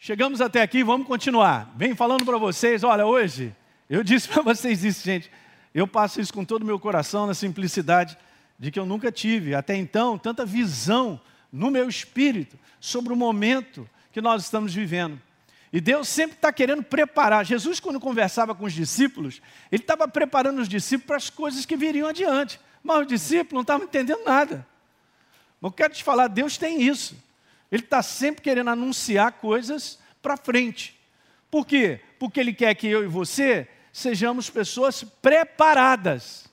Chegamos até aqui, vamos continuar. Vem falando para vocês, olha, hoje, eu disse para vocês isso, gente. Eu passo isso com todo o meu coração, na simplicidade de que eu nunca tive, até então, tanta visão no meu espírito sobre o momento que nós estamos vivendo. E Deus sempre está querendo preparar. Jesus, quando conversava com os discípulos, ele estava preparando os discípulos para as coisas que viriam adiante. Mas os discípulos não estavam entendendo nada. Mas eu quero te falar, Deus tem isso. Ele está sempre querendo anunciar coisas para frente. Por quê? Porque Ele quer que eu e você sejamos pessoas preparadas.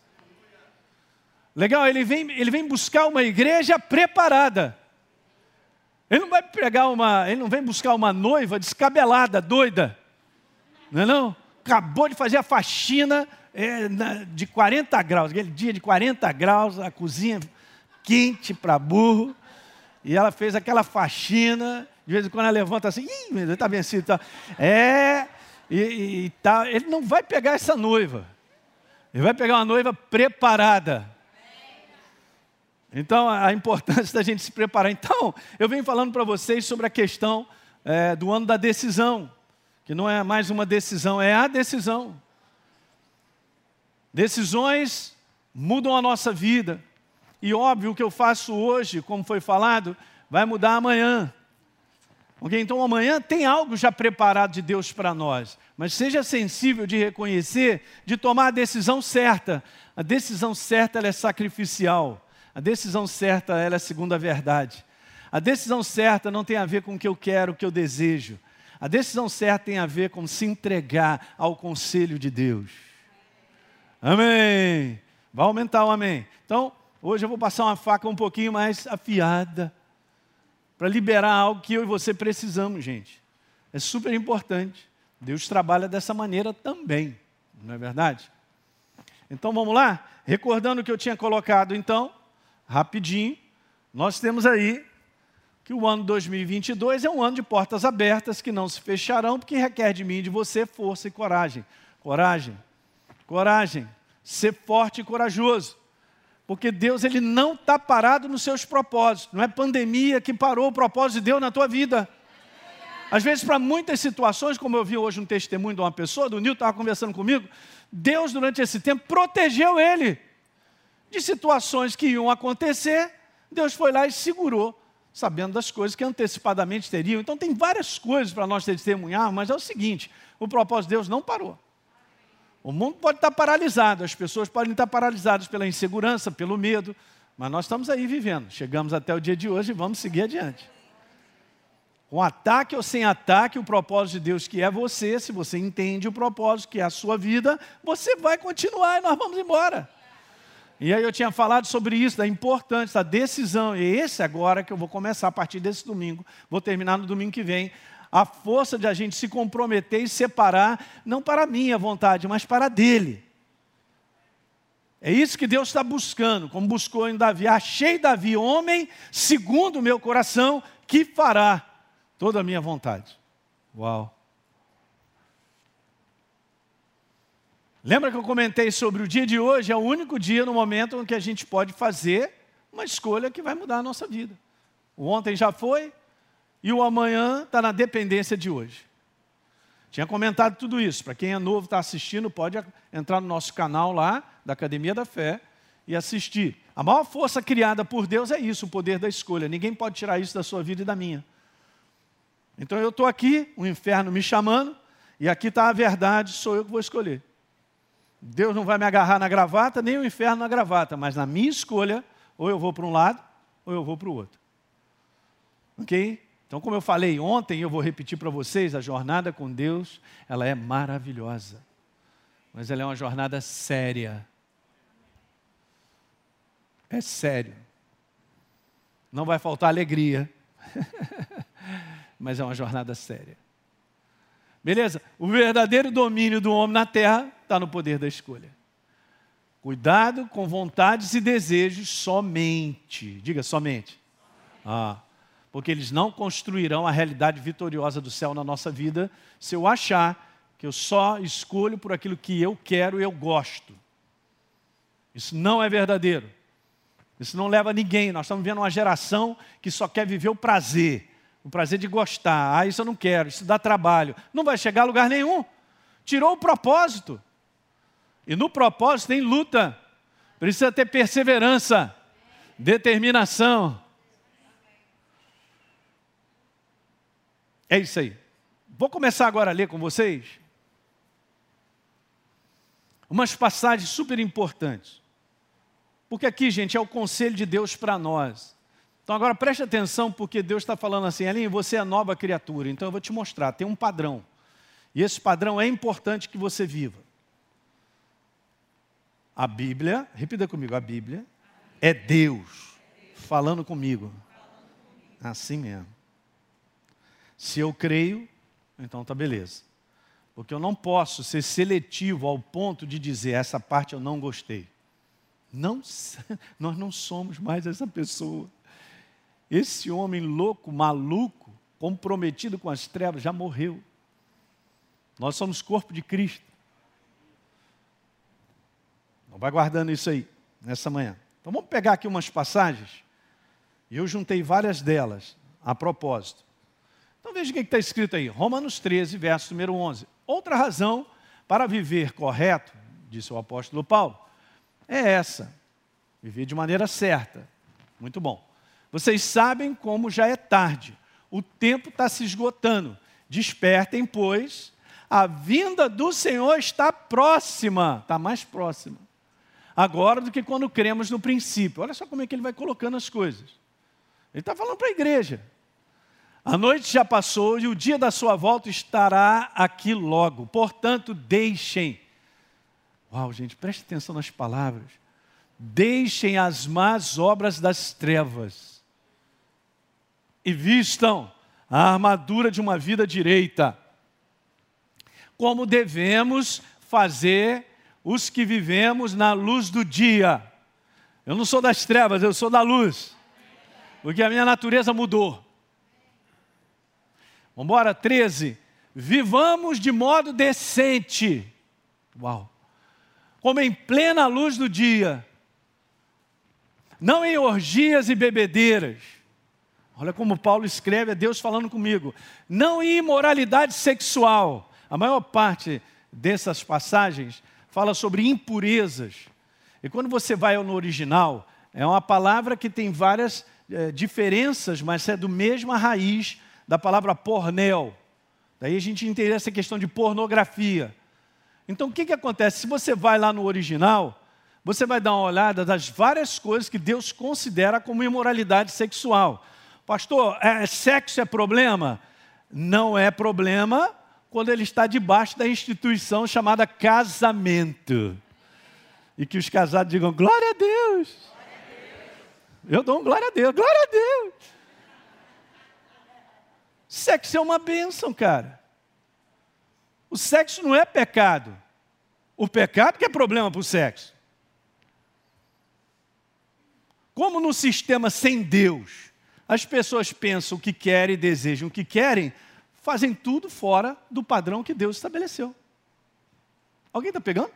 Legal, ele vem, ele vem buscar uma igreja preparada. Ele não vai pegar uma, ele não vem buscar uma noiva descabelada, doida. Não é não? Acabou de fazer a faxina é, na, de 40 graus, aquele dia de 40 graus, a cozinha quente para burro. E ela fez aquela faxina, de vez em quando ela levanta assim, ih, meu Deus, está vencido. Tá. É, e, e, tá, ele não vai pegar essa noiva. Ele vai pegar uma noiva preparada. Então, a importância da gente se preparar. Então, eu venho falando para vocês sobre a questão é, do ano da decisão, que não é mais uma decisão, é a decisão. Decisões mudam a nossa vida. E óbvio, o que eu faço hoje, como foi falado, vai mudar amanhã. Ok? Então amanhã tem algo já preparado de Deus para nós. Mas seja sensível de reconhecer, de tomar a decisão certa. A decisão certa é sacrificial. A decisão certa é segundo a verdade. A decisão certa não tem a ver com o que eu quero, o que eu desejo. A decisão certa tem a ver com se entregar ao conselho de Deus. Amém. Vai aumentar o amém. Então, hoje eu vou passar uma faca um pouquinho mais afiada para liberar algo que eu e você precisamos, gente. É super importante. Deus trabalha dessa maneira também, não é verdade? Então vamos lá? Recordando o que eu tinha colocado, então, rapidinho, nós temos aí que o ano 2022 é um ano de portas abertas que não se fecharão, porque requer de mim e de você força e coragem. Coragem, coragem, ser forte e corajoso. Porque Deus ele não está parado nos seus propósitos. Não é pandemia que parou o propósito de Deus na tua vida. Às vezes, para muitas situações, como eu vi hoje um testemunho de uma pessoa, do Nil estava conversando comigo, Deus, durante esse tempo, protegeu ele de situações que iam acontecer, Deus foi lá e segurou, sabendo das coisas que antecipadamente teriam. Então, tem várias coisas para nós testemunhar, mas é o seguinte: o propósito de Deus não parou. O mundo pode estar paralisado, as pessoas podem estar paralisadas pela insegurança, pelo medo, mas nós estamos aí vivendo. Chegamos até o dia de hoje e vamos seguir adiante. Com ataque ou sem ataque, o propósito de Deus que é você, se você entende o propósito que é a sua vida, você vai continuar e nós vamos embora. E aí eu tinha falado sobre isso, da importância, da decisão, e esse agora que eu vou começar a partir desse domingo, vou terminar no domingo que vem, a força de a gente se comprometer e separar, não para a minha vontade, mas para a dele. É isso que Deus está buscando, como buscou em Davi. Achei Davi, homem, segundo o meu coração, que fará toda a minha vontade. Uau! Lembra que eu comentei sobre o dia de hoje? É o único dia no momento em que a gente pode fazer uma escolha que vai mudar a nossa vida. O ontem já foi e o amanhã está na dependência de hoje. Tinha comentado tudo isso. Para quem é novo, está assistindo, pode entrar no nosso canal lá, da Academia da Fé, e assistir. A maior força criada por Deus é isso, o poder da escolha. Ninguém pode tirar isso da sua vida e da minha. Então eu estou aqui, o inferno me chamando, e aqui está a verdade, sou eu que vou escolher. Deus não vai me agarrar na gravata, nem o inferno na gravata, mas na minha escolha, ou eu vou para um lado, ou eu vou para o outro. Ok? Então, como eu falei ontem, eu vou repetir para vocês: a jornada com Deus, ela é maravilhosa, mas ela é uma jornada séria. É sério. Não vai faltar alegria, mas é uma jornada séria. Beleza? O verdadeiro domínio do homem na terra está no poder da escolha. Cuidado com vontades e desejos somente. Diga somente. Ah, porque eles não construirão a realidade vitoriosa do céu na nossa vida se eu achar que eu só escolho por aquilo que eu quero e eu gosto. Isso não é verdadeiro. Isso não leva ninguém. Nós estamos vendo uma geração que só quer viver o prazer. o prazer de gostar. Ah, isso eu não quero, isso dá trabalho. Não vai chegar a lugar nenhum. Tirou o propósito. E no propósito tem luta. Precisa ter perseverança, determinação. É isso aí. Vou começar agora a ler com vocês umas passagens super importantes. Porque aqui, gente, é o conselho de Deus para nós. Então agora preste atenção, porque Deus está falando assim, Aline, você é nova criatura, então eu vou te mostrar, tem um padrão. E esse padrão é importante que você viva. A Bíblia, repita comigo, a Bíblia é Deus falando comigo. Assim mesmo. Se eu creio, então tá beleza. Porque eu não posso ser seletivo ao ponto de dizer essa parte eu não gostei. Não, nós não somos mais essa pessoa. Esse homem louco, maluco, comprometido com as trevas, já morreu. Nós somos corpo de Cristo. Não vai guardando isso aí, nessa manhã. Então vamos pegar aqui umas passagens. E eu juntei várias delas, a propósito. Então veja o que está escrito aí. Romanos 13, verso número 11. Outra razão para viver correto, disse o apóstolo Paulo, é essa: viver de maneira certa. Muito bom. Vocês sabem como já é tarde, o tempo está se esgotando. Despertem, pois, a vinda do Senhor está próxima, está mais próxima. Agora do que quando cremos no princípio. Olha só como é que ele vai colocando as coisas. Ele está falando para a igreja. A noite já passou e o dia da sua volta estará aqui logo. Portanto, deixem Uau, gente, preste atenção nas palavras. Deixem as más obras das trevas e vistam a armadura de uma vida direita. Como devemos fazer os que vivemos na luz do dia. Eu não sou das trevas, eu sou da luz. Porque a minha natureza mudou. Vamos embora, 13. Vivamos de modo decente. Uau como em plena luz do dia, não em orgias e bebedeiras. Olha como Paulo escreve, é Deus falando comigo. Não em imoralidade sexual. A maior parte dessas passagens fala sobre impurezas. E quando você vai no original, é uma palavra que tem várias é, diferenças, mas é do mesma raiz da palavra pornel. Daí a gente entende essa questão de pornografia. Então o que, que acontece? Se você vai lá no original, você vai dar uma olhada das várias coisas que Deus considera como imoralidade sexual. Pastor, é, sexo é problema? Não é problema quando ele está debaixo da instituição chamada casamento. E que os casados digam, glória a Deus. Eu dou um glória a Deus, glória a Deus. Sexo é uma bênção, cara. O sexo não é pecado. O pecado que é problema para o sexo. Como no sistema sem Deus, as pessoas pensam o que querem, desejam o que querem, fazem tudo fora do padrão que Deus estabeleceu. Alguém está pegando?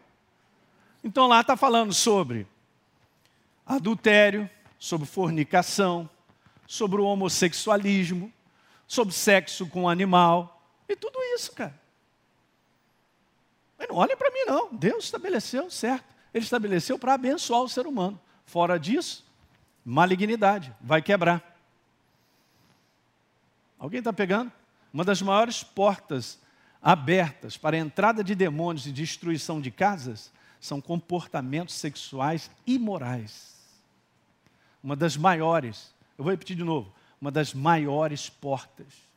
Então lá está falando sobre adultério, sobre fornicação, sobre o homossexualismo, sobre sexo com animal, e tudo isso, cara. Mas não olhem para mim, não. Deus estabeleceu, certo. Ele estabeleceu para abençoar o ser humano. Fora disso, malignidade, vai quebrar. Alguém está pegando? Uma das maiores portas abertas para a entrada de demônios e destruição de casas são comportamentos sexuais imorais. Uma das maiores, eu vou repetir de novo, uma das maiores portas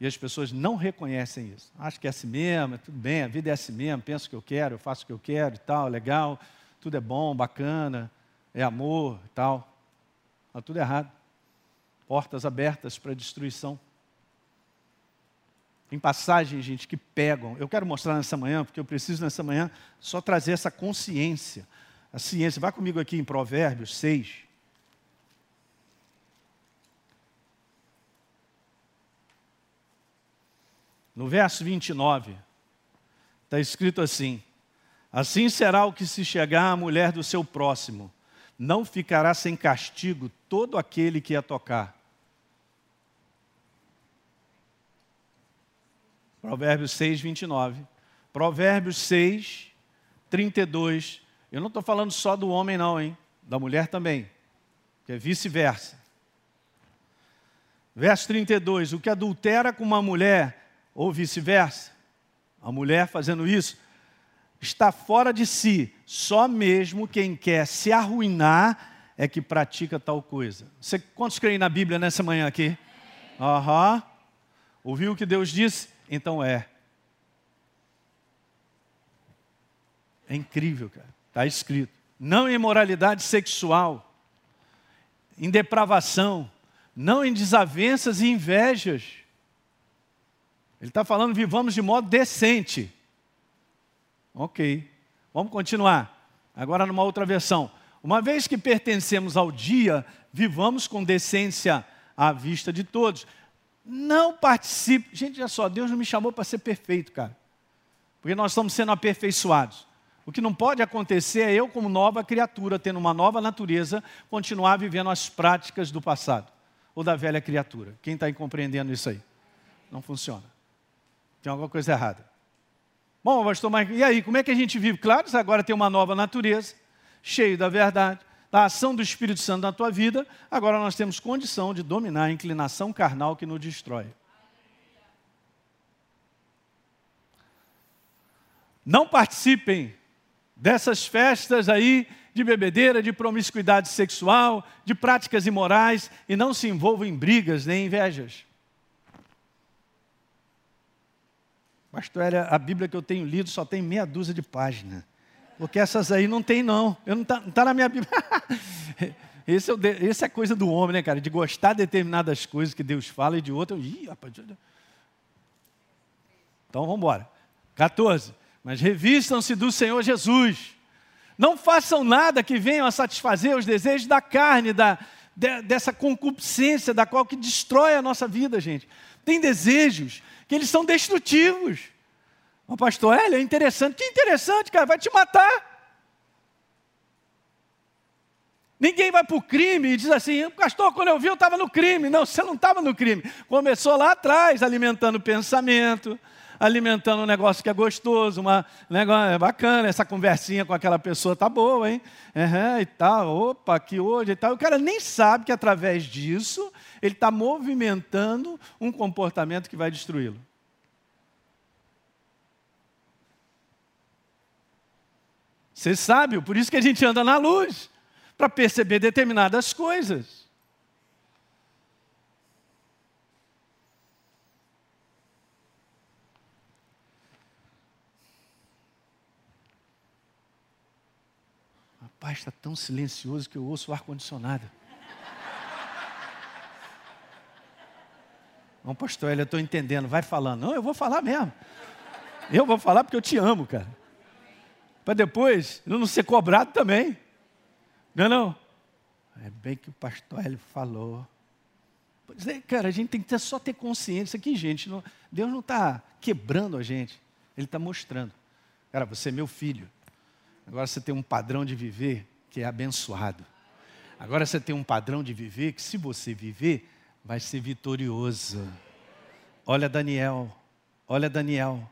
e as pessoas não reconhecem isso. Acho que é assim mesmo, é tudo bem, a vida é assim mesmo, penso o que eu quero, eu faço o que eu quero e tal, legal, tudo é bom, bacana, é amor e tal. Mas tudo errado. Portas abertas para destruição. Tem passagens, gente, que pegam. Eu quero mostrar nessa manhã, porque eu preciso nessa manhã só trazer essa consciência. A ciência. Vai comigo aqui em Provérbios 6. No verso 29, está escrito assim: Assim será o que se chegar à mulher do seu próximo, não ficará sem castigo todo aquele que a tocar. Provérbios 6, 29. Provérbios 6, 32. Eu não estou falando só do homem, não, hein? Da mulher também. Que é vice-versa. Verso 32. O que adultera com uma mulher, ou vice-versa, a mulher fazendo isso, está fora de si. Só mesmo quem quer se arruinar é que pratica tal coisa. Você, quantos creem na Bíblia nessa manhã aqui? Aham. Uhum. Ouviu o que Deus disse? Então é. É incrível, cara. Está escrito. Não em imoralidade sexual, em depravação, não em desavenças e invejas. Ele está falando, vivamos de modo decente. Ok, vamos continuar. Agora, numa outra versão. Uma vez que pertencemos ao dia, vivamos com decência à vista de todos. Não participe. Gente, olha só, Deus não me chamou para ser perfeito, cara. Porque nós estamos sendo aperfeiçoados. O que não pode acontecer é eu, como nova criatura, tendo uma nova natureza, continuar vivendo as práticas do passado ou da velha criatura. Quem está compreendendo isso aí? Não funciona. Tem alguma coisa errada. Bom, pastor, mas e aí, como é que a gente vive? Claro, agora tem uma nova natureza, cheio da verdade, da ação do Espírito Santo na tua vida, agora nós temos condição de dominar a inclinação carnal que nos destrói. Não participem dessas festas aí de bebedeira, de promiscuidade sexual, de práticas imorais e não se envolvam em brigas nem invejas. Pastor, a Bíblia que eu tenho lido só tem meia dúzia de páginas. Porque essas aí não tem, não. Eu não está tá na minha Bíblia. esse, é, esse é coisa do homem, né, cara? De gostar de determinadas coisas que Deus fala e de outras. Ih, rapaz. Então vamos embora. 14 mas revistam-se do Senhor Jesus. Não façam nada que venham a satisfazer os desejos da carne, da, de, dessa concupiscência da qual que destrói a nossa vida, gente. Tem desejos que eles são destrutivos. O pastor, é, é interessante. Que interessante, cara, vai te matar. Ninguém vai para o crime e diz assim, pastor, quando eu vi eu estava no crime. Não, você não estava no crime. Começou lá atrás, alimentando pensamento, alimentando um negócio que é gostoso, uma negócio é bacana, essa conversinha com aquela pessoa tá boa, hein? Uhum, e tal, opa, aqui hoje e tal. O cara nem sabe que através disso ele está movimentando um comportamento que vai destruí-lo. Você sabe, por isso que a gente anda na luz, para perceber determinadas coisas. Rapaz, está tão silencioso que eu ouço o ar-condicionado. Não, pastor, eu estou entendendo, vai falando. Não, eu vou falar mesmo. Eu vou falar porque eu te amo, cara. Para depois eu não ser cobrado também. Não é não? É bem que o pastor ele falou. Pois é, cara, a gente tem que ter, só ter consciência que, gente, não, Deus não está quebrando a gente. Ele está mostrando. Cara, você é meu filho. Agora você tem um padrão de viver que é abençoado. Agora você tem um padrão de viver que, se você viver, vai ser vitorioso. Olha Daniel, olha Daniel.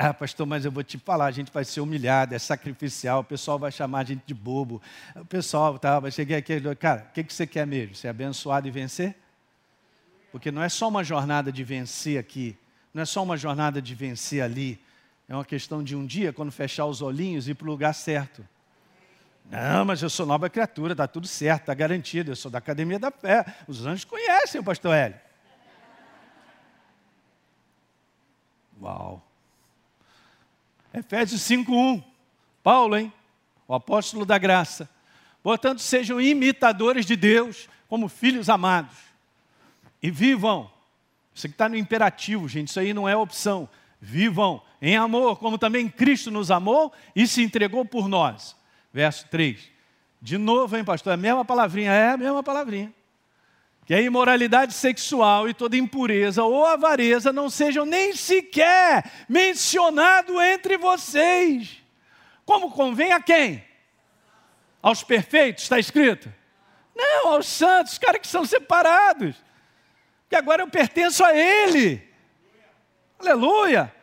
Ah, pastor, mas eu vou te falar, a gente vai ser humilhado, é sacrificial, o pessoal vai chamar a gente de bobo. O pessoal, tá, vai chegar aqui, cara, o que, que você quer mesmo? Ser abençoado e vencer? Porque não é só uma jornada de vencer aqui, não é só uma jornada de vencer ali, é uma questão de um dia, quando fechar os olhinhos, ir para o lugar certo. Não, mas eu sou nova criatura, está tudo certo, está garantido. Eu sou da academia da fé. Os anjos conhecem o pastor Hélio. Uau. Efésios 5,1. Paulo, hein? O apóstolo da graça. Portanto, sejam imitadores de Deus, como filhos amados. E vivam. Isso aqui está no imperativo, gente. Isso aí não é opção vivam em amor, como também Cristo nos amou e se entregou por nós. Verso 3. De novo, hein, pastor? É a mesma palavrinha, é a mesma palavrinha. Que a imoralidade sexual e toda impureza ou avareza não sejam nem sequer mencionado entre vocês. Como convém a quem? Aos perfeitos, está escrito? Não, aos santos, os caras que são separados. Que agora eu pertenço a Ele. Aleluia!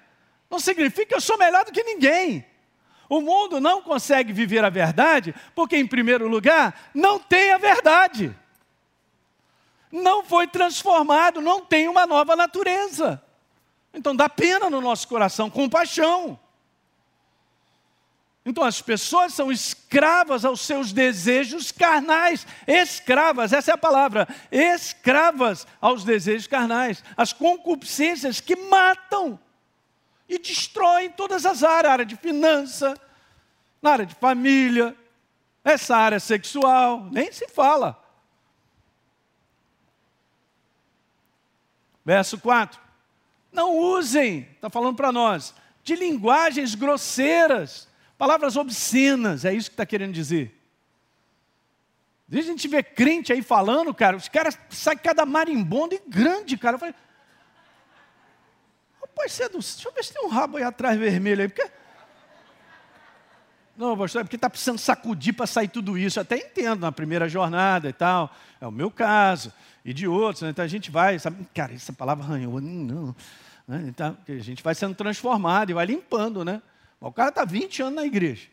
Não significa que eu sou melhor do que ninguém. O mundo não consegue viver a verdade porque, em primeiro lugar, não tem a verdade. Não foi transformado, não tem uma nova natureza. Então dá pena no nosso coração, compaixão. Então as pessoas são escravas aos seus desejos carnais, escravas, essa é a palavra, escravas aos desejos carnais, as concupiscências que matam e destroem todas as áreas, área de finança, na área de família, essa área sexual, nem se fala. Verso 4. Não usem, está falando para nós, de linguagens grosseiras Palavras obscenas, é isso que está querendo dizer. Às vezes a gente vê crente aí falando, cara, os caras saem cada marimbondo e grande, cara. Eu falei, você é do... deixa eu ver se tem um rabo aí atrás vermelho aí, porque... Não, pastor, é porque está precisando sacudir para sair tudo isso. Eu até entendo na primeira jornada e tal. É o meu caso. E de outros. Né? Então a gente vai, sabe? Cara, essa palavra arranhou. Não. Né? Então, a gente vai sendo transformado e vai limpando, né? O cara está 20 anos na igreja.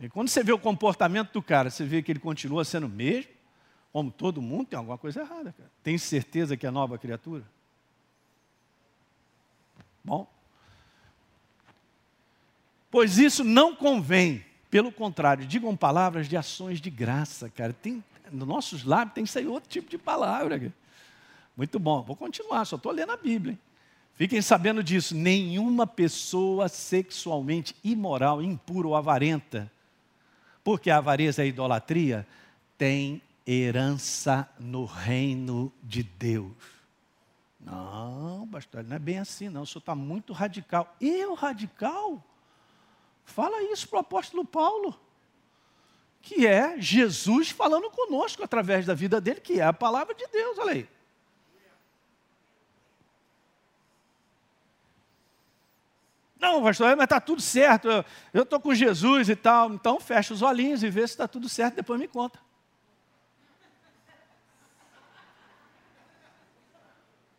E quando você vê o comportamento do cara, você vê que ele continua sendo o mesmo, como todo mundo, tem alguma coisa errada. Cara. Tem certeza que é nova criatura? Bom. Pois isso não convém. Pelo contrário, digam palavras de ações de graça, cara. Tem, nos nossos lábios tem que sair outro tipo de palavra. Cara. Muito bom. Vou continuar, só estou lendo a Bíblia. Hein? Fiquem sabendo disso: nenhuma pessoa sexualmente imoral, impura ou avarenta, porque a avareza e a idolatria tem herança no reino de Deus. Não, pastor, não é bem assim, não. O senhor está muito radical. Eu, radical? Fala isso para o apóstolo Paulo, que é Jesus falando conosco através da vida dele, que é a palavra de Deus. Olha aí. Não, pastor, mas está tudo certo, eu estou com Jesus e tal. Então fecha os olhinhos e vê se está tudo certo, depois me conta.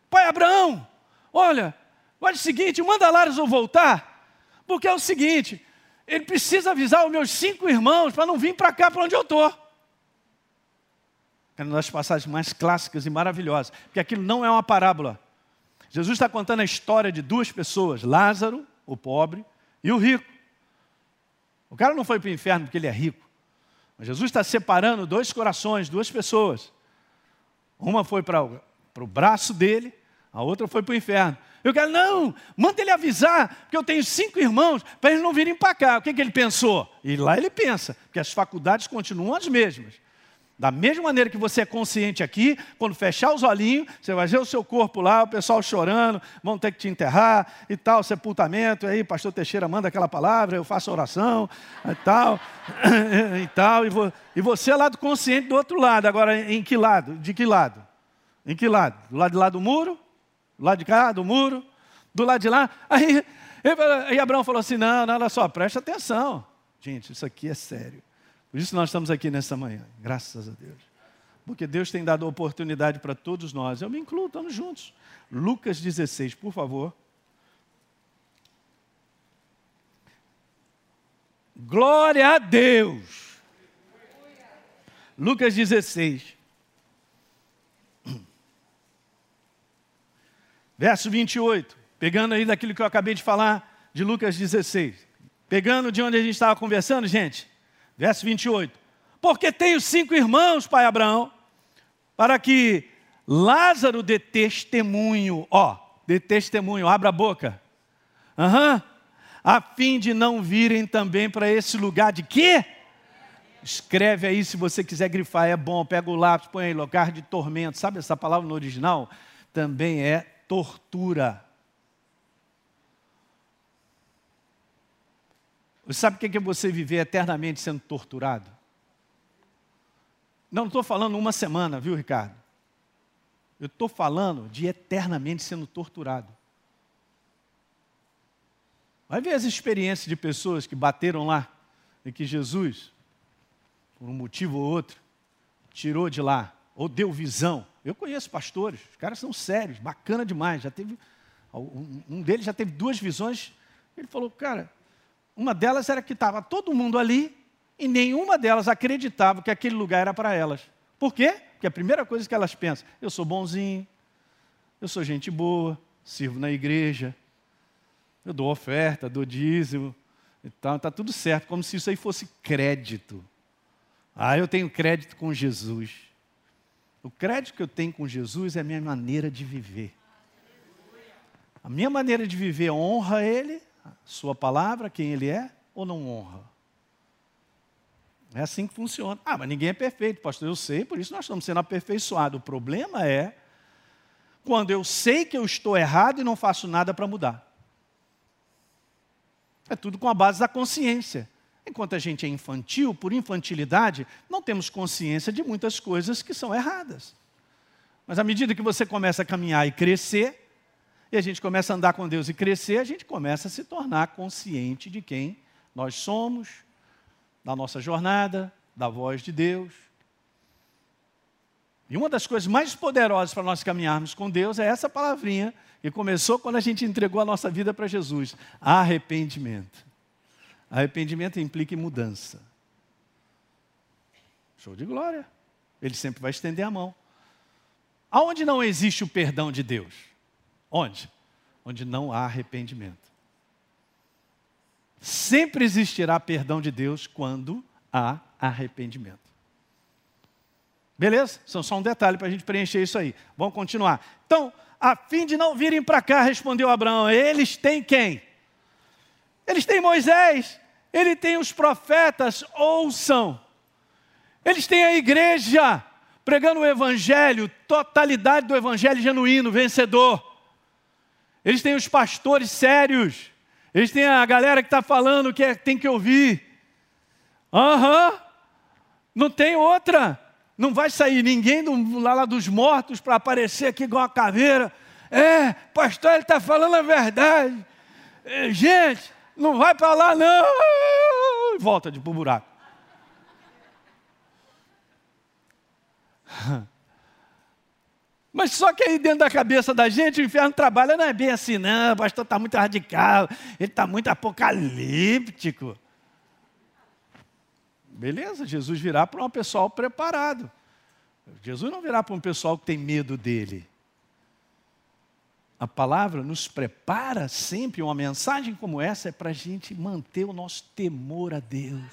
Pai Abraão, olha, faz o seguinte, manda Lázaro voltar, porque é o seguinte, ele precisa avisar os meus cinco irmãos para não vir para cá, para onde eu estou. É uma das passagens mais clássicas e maravilhosas, porque aquilo não é uma parábola. Jesus está contando a história de duas pessoas, Lázaro o pobre e o rico. O cara não foi para o inferno porque ele é rico. Mas Jesus está separando dois corações, duas pessoas. Uma foi para o, para o braço dele, a outra foi para o inferno. Eu quero, não, manda ele avisar, porque eu tenho cinco irmãos, para eles não virem para cá. O que, que ele pensou? E lá ele pensa, porque as faculdades continuam as mesmas. Da mesma maneira que você é consciente aqui, quando fechar os olhinhos, você vai ver o seu corpo lá, o pessoal chorando, vão ter que te enterrar e tal, sepultamento, aí pastor Teixeira manda aquela palavra, eu faço oração e tal, e tal, e, vo, e você é lado consciente do outro lado, agora em que lado? De que lado? Em que lado? Do lado de lá do muro? Lado de cá, do muro? Do lado de lá? Aí, aí Abraão falou assim, não, não, olha só, presta atenção. Gente, isso aqui é sério. Por isso nós estamos aqui nessa manhã, graças a Deus. Porque Deus tem dado oportunidade para todos nós. Eu me incluo, estamos juntos. Lucas 16, por favor. Glória a Deus. Lucas 16. Verso 28. Pegando aí daquilo que eu acabei de falar de Lucas 16. Pegando de onde a gente estava conversando, gente. Verso 28. Porque tenho cinco irmãos, pai Abraão, para que Lázaro dê testemunho, ó, dê testemunho, abra a boca. Uhum. A fim de não virem também para esse lugar de quê? Escreve aí se você quiser grifar, é bom. Pega o lápis, põe aí, lugar de tormento. Sabe essa palavra no original? Também é tortura. Você sabe o que é você viver eternamente sendo torturado? Não estou falando uma semana, viu, Ricardo? Eu estou falando de eternamente sendo torturado. Vai ver as experiências de pessoas que bateram lá e que Jesus, por um motivo ou outro, tirou de lá, ou deu visão. Eu conheço pastores, os caras são sérios, bacana demais, já teve um deles já teve duas visões. Ele falou, cara, uma delas era que estava todo mundo ali e nenhuma delas acreditava que aquele lugar era para elas. Por quê? Porque a primeira coisa que elas pensam, eu sou bonzinho, eu sou gente boa, sirvo na igreja, eu dou oferta, dou dízimo, então está tudo certo, como se isso aí fosse crédito. Ah, eu tenho crédito com Jesus. O crédito que eu tenho com Jesus é a minha maneira de viver. A minha maneira de viver honra Ele, Sua palavra, quem Ele é, ou não honra? É assim que funciona. Ah, mas ninguém é perfeito, pastor. Eu sei, por isso nós estamos sendo aperfeiçoados. O problema é quando eu sei que eu estou errado e não faço nada para mudar. É tudo com a base da consciência. Enquanto a gente é infantil, por infantilidade, não temos consciência de muitas coisas que são erradas. Mas à medida que você começa a caminhar e crescer, e a gente começa a andar com Deus e crescer, a gente começa a se tornar consciente de quem nós somos, da nossa jornada, da voz de Deus. E uma das coisas mais poderosas para nós caminharmos com Deus é essa palavrinha que começou quando a gente entregou a nossa vida para Jesus: arrependimento. Arrependimento implica em mudança. Show de glória. Ele sempre vai estender a mão. Aonde não existe o perdão de Deus? Onde? Onde não há arrependimento. Sempre existirá perdão de Deus quando há arrependimento. Beleza? São só um detalhe para a gente preencher isso aí. Vamos continuar. Então, a fim de não virem para cá, respondeu Abraão, eles têm quem? Eles têm Moisés, ele tem os profetas, ouçam. Eles têm a igreja pregando o evangelho, totalidade do evangelho genuíno, vencedor. Eles têm os pastores sérios. Eles têm a galera que está falando que é, tem que ouvir. Aham. Uhum. Não tem outra. Não vai sair ninguém do, lá, lá dos mortos para aparecer aqui igual uma caveira. É, pastor, ele está falando a verdade. É, gente, não vai para lá não. Volta de pro buraco. Mas só que aí dentro da cabeça da gente, o inferno trabalha, não é bem assim, não, o pastor está muito radical, ele está muito apocalíptico. Beleza, Jesus virá para um pessoal preparado. Jesus não virá para um pessoal que tem medo dele. A palavra nos prepara sempre, uma mensagem como essa é para a gente manter o nosso temor a Deus.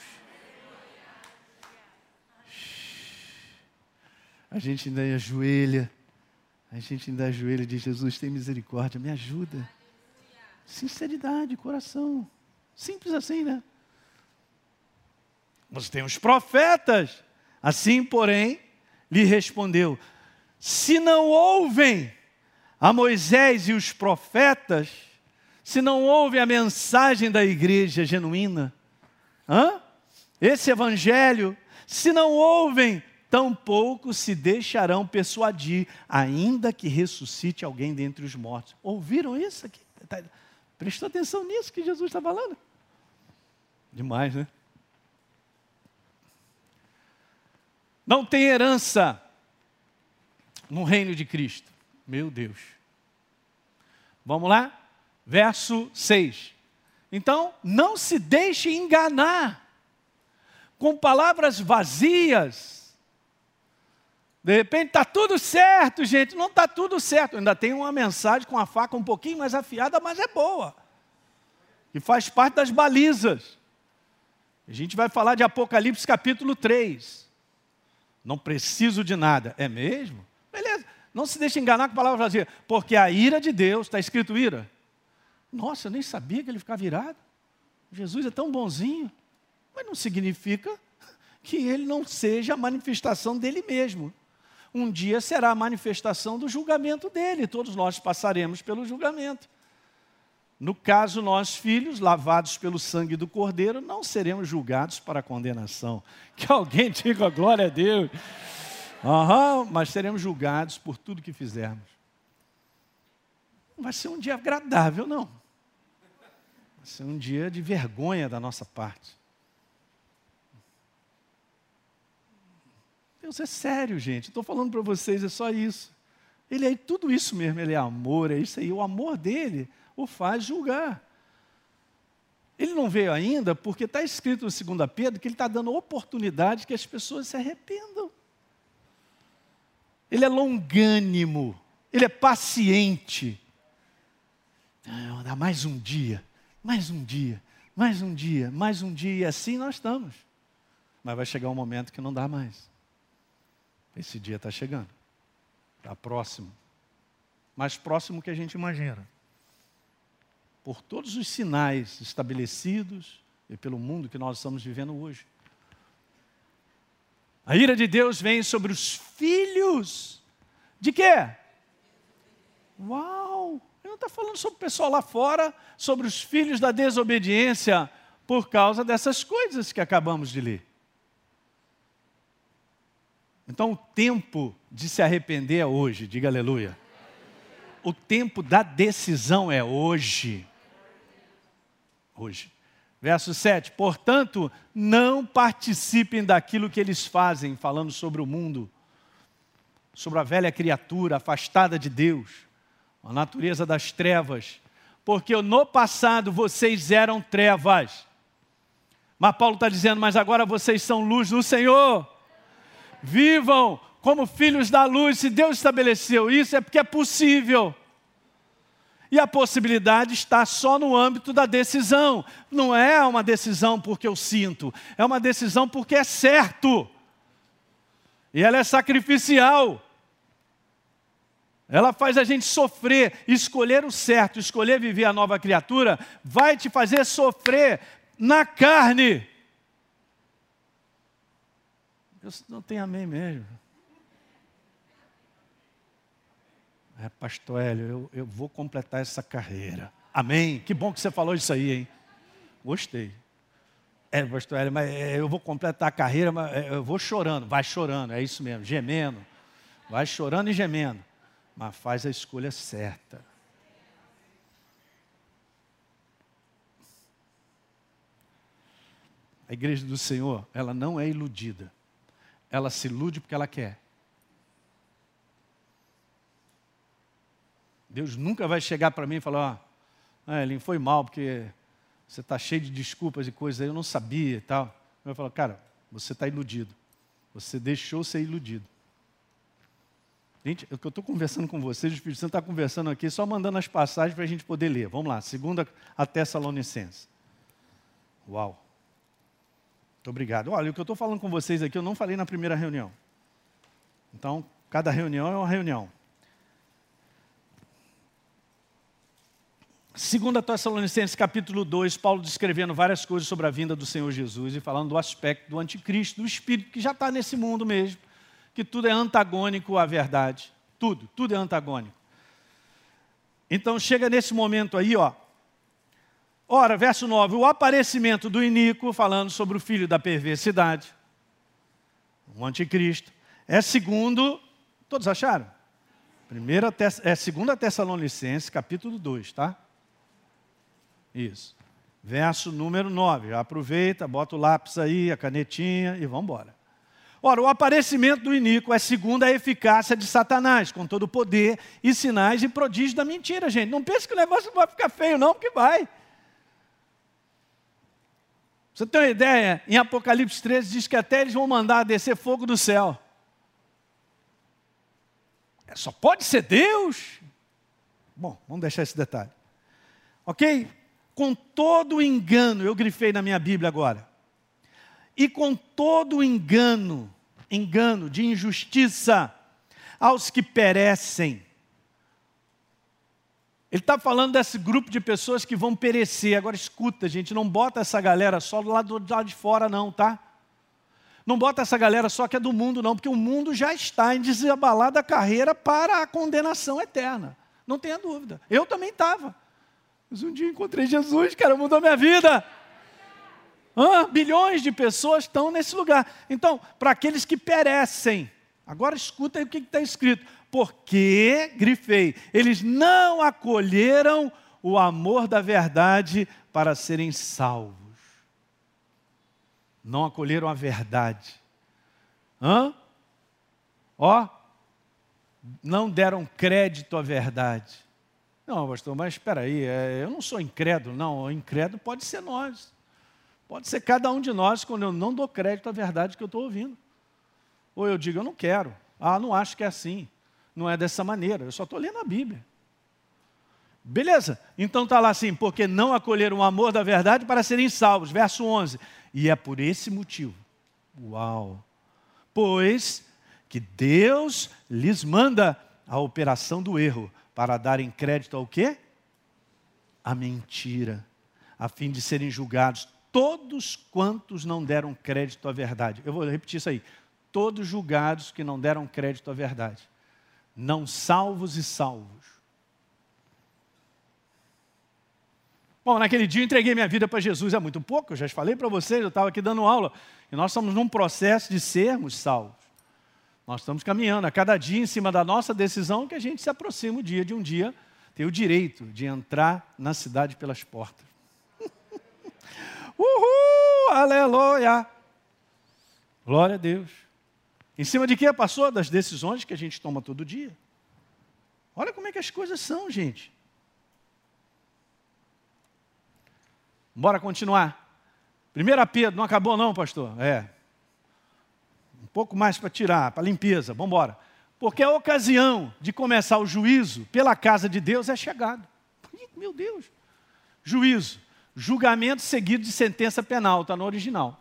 A gente ainda ajoelha, a gente ainda ajoelha e diz: Jesus, tem misericórdia, me ajuda. Sinceridade, coração. Simples assim, né? Você tem os profetas. Assim, porém, lhe respondeu: Se não ouvem a Moisés e os profetas, se não ouvem a mensagem da igreja genuína, hã? esse evangelho, se não ouvem, tampouco se deixarão persuadir, ainda que ressuscite alguém dentre os mortos. Ouviram isso aqui? Tá, prestou atenção nisso que Jesus está falando? Demais, né? não tem herança no reino de Cristo. Meu Deus. Vamos lá? Verso 6. Então, não se deixe enganar com palavras vazias. De repente está tudo certo, gente. Não está tudo certo. Ainda tem uma mensagem com a faca um pouquinho mais afiada, mas é boa. E faz parte das balizas. A gente vai falar de Apocalipse capítulo 3. Não preciso de nada. É mesmo? Beleza. Não se deixe enganar com a palavra vazia. Porque a ira de Deus, está escrito ira. Nossa, eu nem sabia que ele ficava virado. Jesus é tão bonzinho. Mas não significa que ele não seja a manifestação dele mesmo. Um dia será a manifestação do julgamento dele. Todos nós passaremos pelo julgamento. No caso, nós, filhos, lavados pelo sangue do Cordeiro, não seremos julgados para condenação. Que alguém diga glória a Deus. Uhum, mas seremos julgados por tudo que fizermos. Não vai ser um dia agradável, não. Vai ser um dia de vergonha da nossa parte. Deus é sério, gente. Estou falando para vocês, é só isso. Ele é tudo isso mesmo, ele é amor, é isso aí. O amor dele o faz julgar. Ele não veio ainda porque está escrito no 2 Pedro que ele está dando oportunidade que as pessoas se arrependam. Ele é longânimo, ele é paciente. Não, dá mais um dia, mais um dia, mais um dia, mais um dia, e assim nós estamos. Mas vai chegar um momento que não dá mais. Esse dia está chegando. Está próximo. Mais próximo que a gente imagina. Por todos os sinais estabelecidos e pelo mundo que nós estamos vivendo hoje. A ira de Deus vem sobre os filhos de quê? Uau! Ele não está falando sobre o pessoal lá fora, sobre os filhos da desobediência, por causa dessas coisas que acabamos de ler. Então, o tempo de se arrepender é hoje, diga aleluia. O tempo da decisão é hoje. Hoje. Verso 7: Portanto, não participem daquilo que eles fazem, falando sobre o mundo, sobre a velha criatura afastada de Deus, a natureza das trevas, porque no passado vocês eram trevas. Mas Paulo está dizendo, mas agora vocês são luz do Senhor. Vivam como filhos da luz. Se Deus estabeleceu isso, é porque é possível. E a possibilidade está só no âmbito da decisão. Não é uma decisão porque eu sinto, é uma decisão porque é certo. E ela é sacrificial. Ela faz a gente sofrer, escolher o certo, escolher viver a nova criatura, vai te fazer sofrer na carne. Eu não tenho amém mesmo. É, pastor Hélio, eu, eu vou completar essa carreira. Amém? Que bom que você falou isso aí, hein? Gostei. É, pastor Hélio, mas é, eu vou completar a carreira, mas é, eu vou chorando. Vai chorando, é isso mesmo, gemendo. Vai chorando e gemendo. Mas faz a escolha certa. A igreja do Senhor, ela não é iludida. Ela se ilude porque ela quer. Deus nunca vai chegar para mim e falar, ó, oh, ele foi mal porque você está cheio de desculpas e coisas eu não sabia e tal. Eu vai falar, cara, você está iludido. Você deixou ser iludido. Gente, que eu estou conversando com vocês, o Espírito Santo está conversando aqui, só mandando as passagens para a gente poder ler. Vamos lá, segunda a Tessalonicenses. Uau. Muito obrigado. Olha, o que eu estou falando com vocês aqui, eu não falei na primeira reunião. Então, cada reunião é uma reunião. Segunda Tessalonicenses capítulo 2, Paulo descrevendo várias coisas sobre a vinda do Senhor Jesus e falando do aspecto do anticristo, do espírito que já está nesse mundo mesmo, que tudo é antagônico à verdade. Tudo, tudo é antagônico. Então chega nesse momento aí, ó. Ora, verso 9, o aparecimento do iníquo, falando sobre o filho da perversidade, o anticristo, é segundo, todos acharam? Primeira, é segunda Tessalonicenses, capítulo 2, tá? Isso. Verso número 9. Já aproveita, bota o lápis aí, a canetinha e vamos embora. Ora, o aparecimento do iníquo é segundo a eficácia de Satanás, com todo o poder e sinais e prodígios da mentira, gente. Não pense que o negócio vai ficar feio, não, porque vai. Você tem uma ideia? Em Apocalipse 13 diz que até eles vão mandar descer fogo do céu. É, só pode ser Deus? Bom, vamos deixar esse detalhe. Ok? Com todo o engano, eu grifei na minha Bíblia agora, e com todo o engano, engano de injustiça aos que perecem. Ele está falando desse grupo de pessoas que vão perecer. Agora escuta, gente, não bota essa galera só do lado, do lado de fora, não, tá? Não bota essa galera só que é do mundo, não, porque o mundo já está em desabalada carreira para a condenação eterna. Não tenha dúvida. Eu também estava. Mas um dia encontrei Jesus, cara, mudou minha vida. Ah, bilhões de pessoas estão nesse lugar. Então, para aqueles que perecem, agora escuta aí o que está escrito. Porque, grifei, eles não acolheram o amor da verdade para serem salvos. Não acolheram a verdade. Hã? Ó, não deram crédito à verdade. Não, pastor, mas espera aí, é, eu não sou incrédulo, não. O incrédulo pode ser nós. Pode ser cada um de nós quando eu não dou crédito à verdade que eu estou ouvindo. Ou eu digo, eu não quero. Ah, não acho que é assim. Não é dessa maneira. Eu só estou lendo a Bíblia. Beleza, então está lá assim, porque não acolheram o amor da verdade para serem salvos. Verso 11. E é por esse motivo. Uau! Pois que Deus lhes manda a operação do erro para darem crédito ao quê? A mentira, a fim de serem julgados todos quantos não deram crédito à verdade. Eu vou repetir isso aí. Todos julgados que não deram crédito à verdade. Não salvos e salvos. Bom, naquele dia eu entreguei minha vida para Jesus, é muito pouco, eu já falei para vocês, eu estava aqui dando aula, e nós estamos num processo de sermos salvos. Nós estamos caminhando a cada dia em cima da nossa decisão que a gente se aproxima o dia de um dia ter o direito de entrar na cidade pelas portas. Uhul! Aleluia! Glória a Deus. Em cima de que passou? Das decisões que a gente toma todo dia. Olha como é que as coisas são, gente. Bora continuar. 1 Pedro, não acabou não, pastor? É. Pouco mais para tirar, para limpeza, vamos embora. Porque a ocasião de começar o juízo pela casa de Deus é chegada. Meu Deus. Juízo, julgamento seguido de sentença penal, está no original.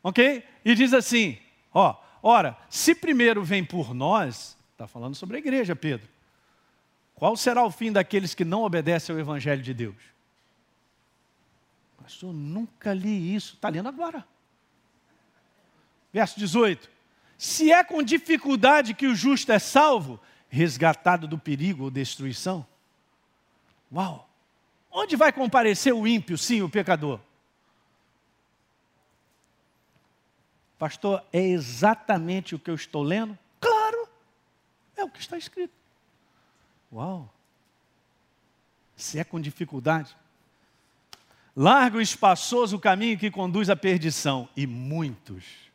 Ok? E diz assim, ó, ora, se primeiro vem por nós, está falando sobre a igreja, Pedro, qual será o fim daqueles que não obedecem ao Evangelho de Deus? Pastor, nunca li isso. Está lendo agora. Verso 18. Se é com dificuldade que o justo é salvo, resgatado do perigo ou destruição. Uau! Onde vai comparecer o ímpio, sim, o pecador? Pastor, é exatamente o que eu estou lendo? Claro! É o que está escrito. Uau! Se é com dificuldade, Largo e espaçoso o caminho que conduz à perdição, e muitos.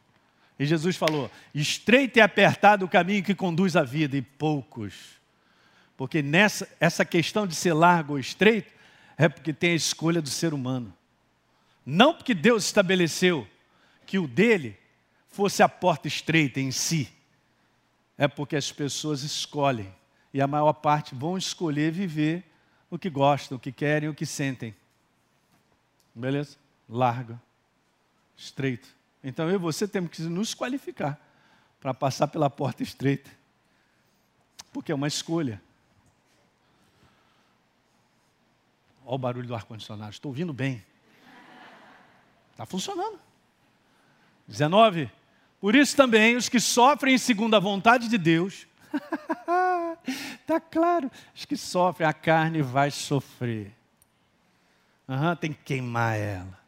E Jesus falou: estreito e apertado o caminho que conduz à vida, e poucos. Porque nessa essa questão de ser largo ou estreito é porque tem a escolha do ser humano. Não porque Deus estabeleceu que o dele fosse a porta estreita em si. É porque as pessoas escolhem. E a maior parte vão escolher viver o que gostam, o que querem, o que sentem. Beleza? Larga, estreito. Então eu e você temos que nos qualificar para passar pela porta estreita. Porque é uma escolha. Olha o barulho do ar-condicionado, estou ouvindo bem. Está funcionando. 19. Por isso também os que sofrem segundo a vontade de Deus, está claro, os que sofrem, a carne vai sofrer. Uhum, tem que queimar ela.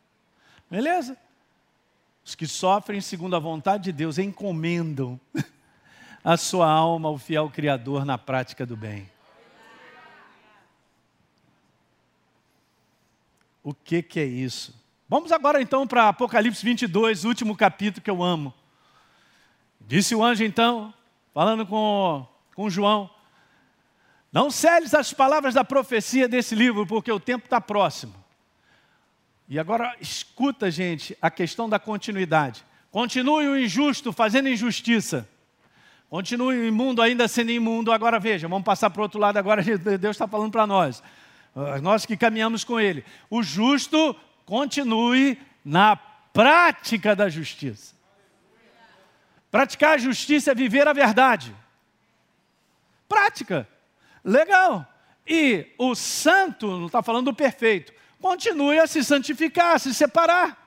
Beleza? Os que sofrem segundo a vontade de Deus encomendam a sua alma ao fiel Criador na prática do bem. O que, que é isso? Vamos agora então para Apocalipse 22, último capítulo que eu amo. Disse o anjo então, falando com, com João: Não seles as palavras da profecia desse livro, porque o tempo está próximo. E agora escuta, gente, a questão da continuidade. Continue o injusto fazendo injustiça. Continue o imundo ainda sendo imundo. Agora veja, vamos passar para o outro lado agora. Deus está falando para nós. Ah, nós que caminhamos com Ele. O justo continue na prática da justiça. Praticar a justiça é viver a verdade. Prática. Legal. E o santo, não está falando do perfeito, continue a se santificar, a se separar.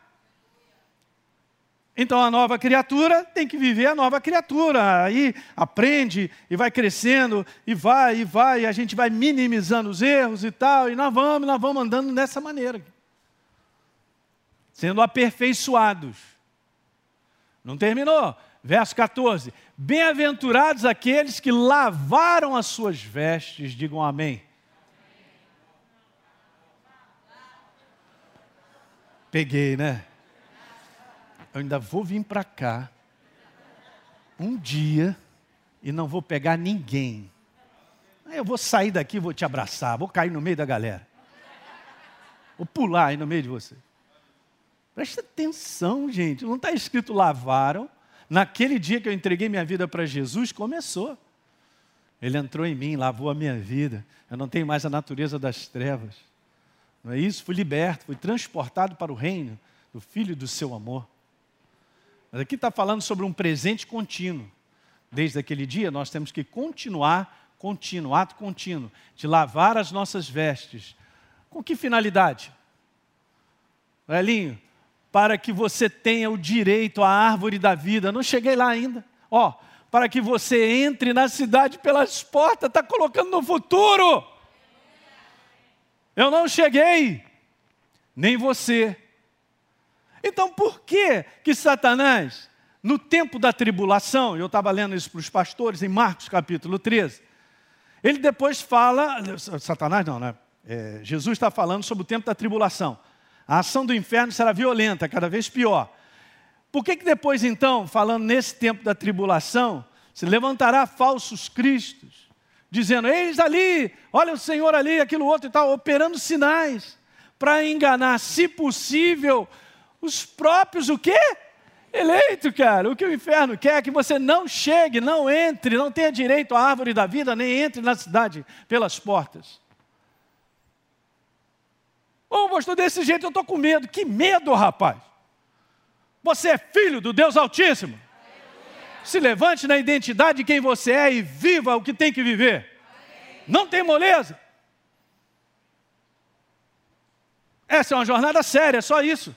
Então a nova criatura tem que viver a nova criatura. Aí aprende e vai crescendo, e vai, e vai, e a gente vai minimizando os erros e tal, e nós vamos, nós vamos andando dessa maneira. Sendo aperfeiçoados. Não terminou. Verso 14: Bem-aventurados aqueles que lavaram as suas vestes, digam amém. Peguei, né? Eu ainda vou vir para cá um dia e não vou pegar ninguém. Eu vou sair daqui, vou te abraçar, vou cair no meio da galera. Vou pular aí no meio de você. Presta atenção, gente. Não está escrito lavaram. Naquele dia que eu entreguei minha vida para Jesus, começou. Ele entrou em mim, lavou a minha vida. Eu não tenho mais a natureza das trevas. Não é isso? Fui liberto, fui transportado para o reino do Filho do seu amor. Mas aqui está falando sobre um presente contínuo. Desde aquele dia nós temos que continuar, contínuo, ato contínuo, de lavar as nossas vestes. Com que finalidade? Velhinho, para que você tenha o direito à árvore da vida. Não cheguei lá ainda. Ó, para que você entre na cidade pelas portas, está colocando no futuro. Eu não cheguei, nem você. Então por que que Satanás, no tempo da tribulação, eu estava lendo isso para os pastores em Marcos capítulo 13, ele depois fala, Satanás não, né? É, Jesus está falando sobre o tempo da tribulação. A ação do inferno será violenta, cada vez pior. Por que, que depois, então, falando nesse tempo da tribulação, se levantará falsos cristos, dizendo: Eis ali, olha o Senhor ali, aquilo outro e tal, operando sinais, para enganar, se possível, os próprios o quê? Eleito, cara. O que o inferno quer é que você não chegue, não entre, não tenha direito à árvore da vida, nem entre na cidade pelas portas. Ô, pastor, desse jeito eu estou com medo. Que medo, rapaz? Você é filho do Deus Altíssimo. Se levante na identidade de quem você é e viva o que tem que viver. Não tem moleza. Essa é uma jornada séria, só isso.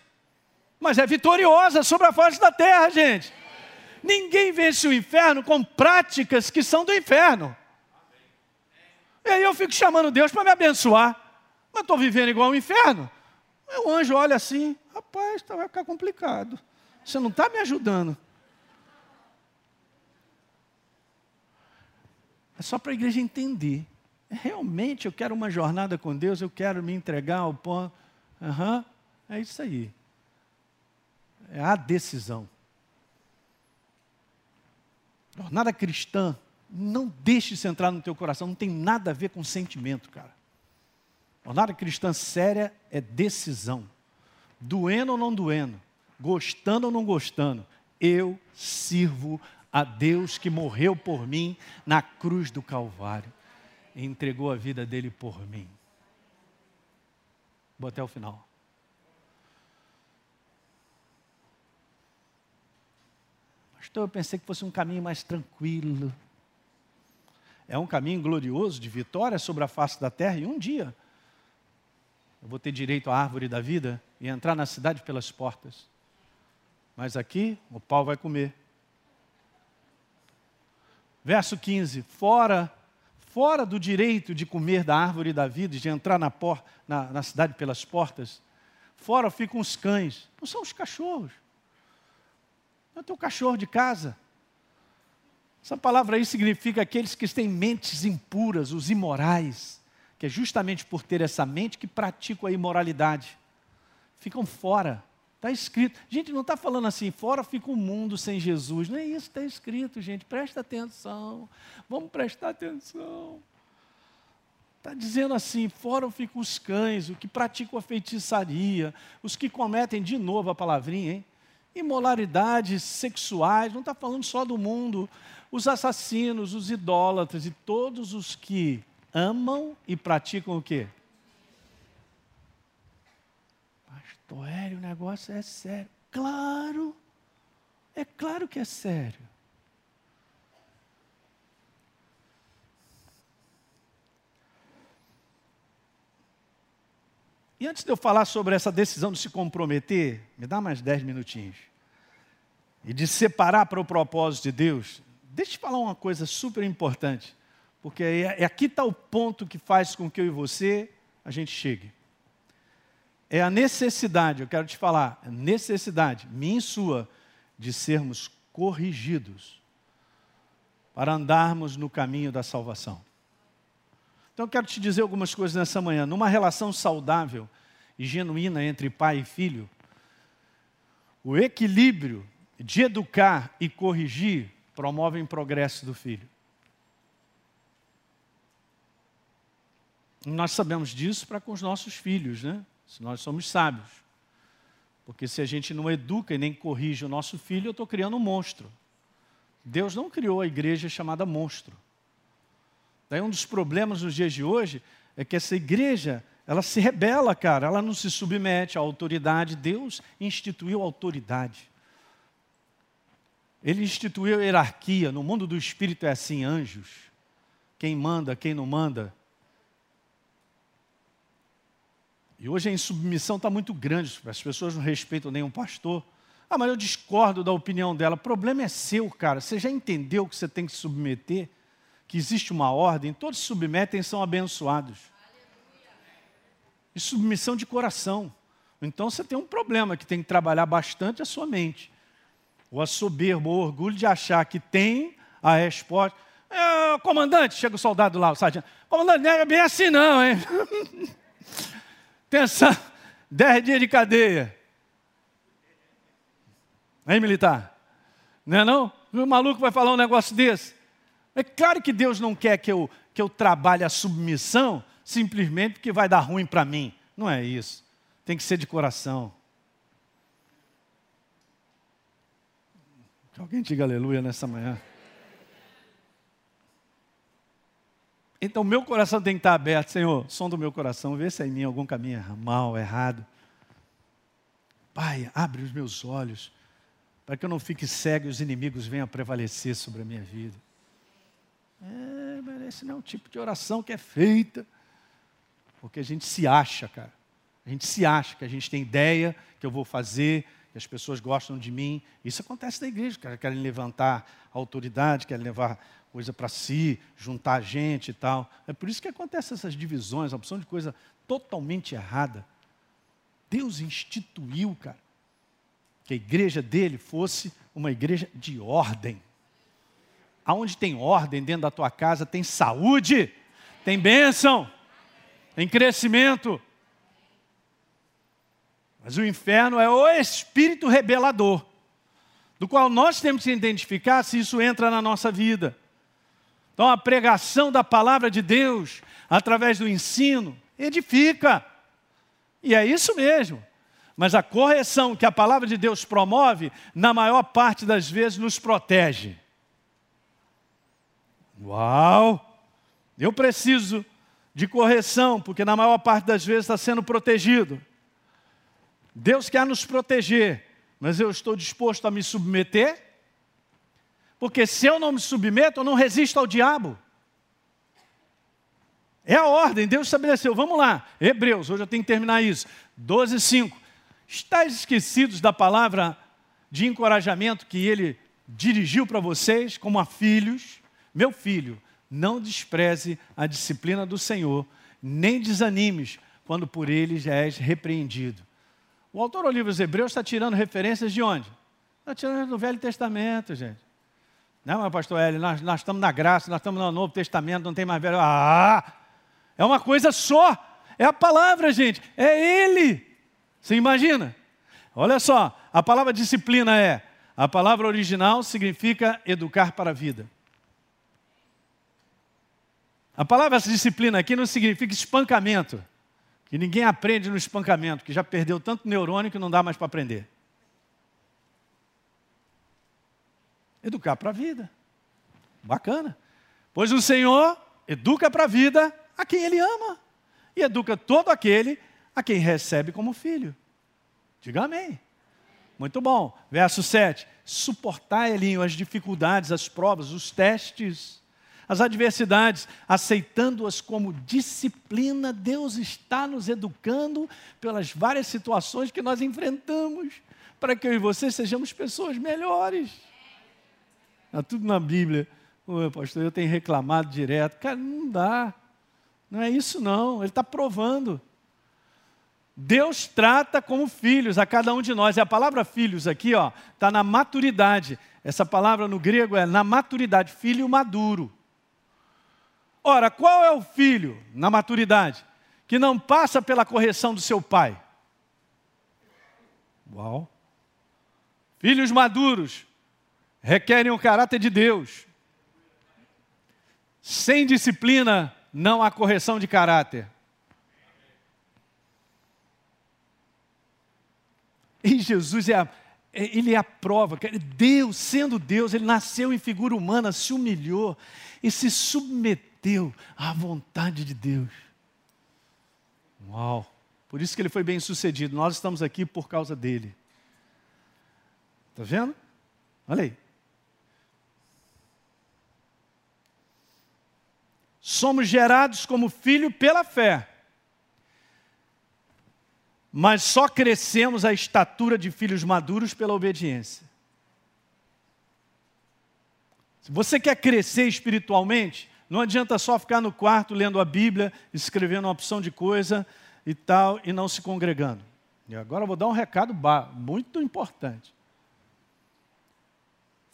Mas é vitoriosa sobre a face da terra, gente. Ninguém vence o inferno com práticas que são do inferno. E aí eu fico chamando Deus para me abençoar. Mas estou vivendo igual um inferno. O anjo olha assim, rapaz, tá, vai ficar complicado. Você não está me ajudando. É só para a igreja entender. Realmente eu quero uma jornada com Deus, eu quero me entregar ao pão. Uhum, é isso aí. É a decisão. Jornada cristã, não deixe isso entrar no teu coração, não tem nada a ver com sentimento, cara. Jornada cristã séria é decisão. Doendo ou não doendo, gostando ou não gostando, eu sirvo a Deus que morreu por mim na cruz do Calvário e entregou a vida dele por mim. Vou até o final. Pastor, eu pensei que fosse um caminho mais tranquilo. É um caminho glorioso de vitória sobre a face da terra e um dia eu vou ter direito à árvore da vida e entrar na cidade pelas portas. Mas aqui o pau vai comer. Verso 15: fora, fora do direito de comer da árvore da vida, de entrar na, por, na, na cidade pelas portas, fora ficam os cães. Não são os cachorros. Não é teu cachorro de casa. Essa palavra aí significa aqueles que têm mentes impuras, os imorais que é justamente por ter essa mente que praticam a imoralidade. Ficam fora. Está escrito. Gente, não está falando assim, fora fica o mundo sem Jesus. Não é isso que está escrito, gente. Presta atenção. Vamos prestar atenção. Está dizendo assim: fora ficam os cães, os que praticam a feitiçaria, os que cometem, de novo a palavrinha, hein? Imoralidades sexuais, não está falando só do mundo, os assassinos, os idólatras e todos os que amam e praticam o quê? Pastor Hélio, o negócio é sério. Claro, é claro que é sério. E antes de eu falar sobre essa decisão de se comprometer, me dá mais dez minutinhos. E de separar para o propósito de Deus, deixa eu te falar uma coisa super importante. Porque é, é aqui está o ponto que faz com que eu e você a gente chegue. É a necessidade, eu quero te falar, a necessidade, minha e sua, de sermos corrigidos para andarmos no caminho da salvação. Então eu quero te dizer algumas coisas nessa manhã. Numa relação saudável e genuína entre pai e filho, o equilíbrio de educar e corrigir promovem o progresso do filho. Nós sabemos disso para com os nossos filhos, né? Se nós somos sábios. Porque se a gente não educa e nem corrige o nosso filho, eu estou criando um monstro. Deus não criou a igreja chamada monstro. Daí um dos problemas nos dias de hoje é que essa igreja, ela se rebela, cara, ela não se submete à autoridade. Deus instituiu autoridade. Ele instituiu hierarquia. No mundo do espírito é assim, anjos. Quem manda, quem não manda. E hoje a insubmissão está muito grande, as pessoas não respeitam nenhum pastor. Ah, mas eu discordo da opinião dela. O problema é seu, cara. Você já entendeu que você tem que se submeter? Que existe uma ordem? Todos se submetem e são abençoados. E submissão de coração. Então você tem um problema que tem que trabalhar bastante a sua mente. O a soberba, o orgulho de achar que tem a resposta. É, comandante, chega o soldado lá, o sargento. Comandante, não é bem assim não, hein? Pensa, dez dias de cadeia. Hein, militar? Não é não? O maluco vai falar um negócio desse. É claro que Deus não quer que eu, que eu trabalhe a submissão simplesmente porque vai dar ruim para mim. Não é isso. Tem que ser de coração. Que alguém diga aleluia nessa manhã. Então, meu coração tem que estar aberto, Senhor, som do meu coração, vê se é em mim algum caminho mal, errado. Pai, abre os meus olhos, para que eu não fique cego e os inimigos venham prevalecer sobre a minha vida. É, mas esse não é o tipo de oração que é feita, porque a gente se acha, cara. A gente se acha que a gente tem ideia que eu vou fazer, que as pessoas gostam de mim. Isso acontece na igreja, cara. Querem levantar autoridade, querem levar coisa para si, juntar gente e tal. É por isso que acontecem essas divisões, a opção de coisa totalmente errada. Deus instituiu, cara, que a igreja dele fosse uma igreja de ordem. Aonde tem ordem dentro da tua casa, tem saúde, tem bênção, tem crescimento. Mas o inferno é o espírito rebelador, do qual nós temos que identificar se isso entra na nossa vida. Então, a pregação da palavra de Deus, através do ensino, edifica. E é isso mesmo. Mas a correção que a palavra de Deus promove, na maior parte das vezes, nos protege. Uau! Eu preciso de correção, porque na maior parte das vezes está sendo protegido. Deus quer nos proteger, mas eu estou disposto a me submeter porque se eu não me submeto, eu não resisto ao diabo. É a ordem, Deus estabeleceu. Vamos lá, Hebreus, hoje eu tenho que terminar isso. 12, 5. Estais esquecidos da palavra de encorajamento que ele dirigiu para vocês, como a filhos? Meu filho, não despreze a disciplina do Senhor, nem desanimes quando por ele já és repreendido. O autor do livro Hebreus está tirando referências de onde? Está tirando do Velho Testamento, gente. Não, mas pastor Eli, nós, nós estamos na graça, nós estamos no Novo Testamento, não tem mais velho. Ah, é uma coisa só. É a palavra, gente. É Ele. Você imagina? Olha só, a palavra disciplina é, a palavra original significa educar para a vida. A palavra disciplina aqui não significa espancamento, que ninguém aprende no espancamento, que já perdeu tanto neurônio que não dá mais para aprender. Educar para a vida. Bacana. Pois o Senhor educa para a vida a quem Ele ama. E educa todo aquele a quem recebe como filho. Diga amém. Muito bom. Verso 7. Suportar, Elinho, as dificuldades, as provas, os testes, as adversidades, aceitando-as como disciplina. Deus está nos educando pelas várias situações que nós enfrentamos, para que eu e você sejamos pessoas melhores. Está tudo na Bíblia. Ô, pastor, eu tenho reclamado direto. Cara, não dá. Não é isso, não. Ele está provando. Deus trata como filhos a cada um de nós. E a palavra filhos aqui, ó, está na maturidade. Essa palavra no grego é na maturidade, filho maduro. Ora, qual é o filho na maturidade que não passa pela correção do seu pai? Uau! Filhos maduros requerem o caráter de Deus. Sem disciplina não há correção de caráter. E Jesus é a, é, ele é a prova. Deus, sendo Deus, ele nasceu em figura humana, se humilhou e se submeteu à vontade de Deus. Uau! Por isso que ele foi bem sucedido. Nós estamos aqui por causa dele. Está vendo? Olha aí. Somos gerados como filho pela fé mas só crescemos a estatura de filhos maduros pela obediência. Se você quer crescer espiritualmente, não adianta só ficar no quarto lendo a Bíblia, escrevendo uma opção de coisa e tal, e não se congregando. E agora eu vou dar um recado muito importante.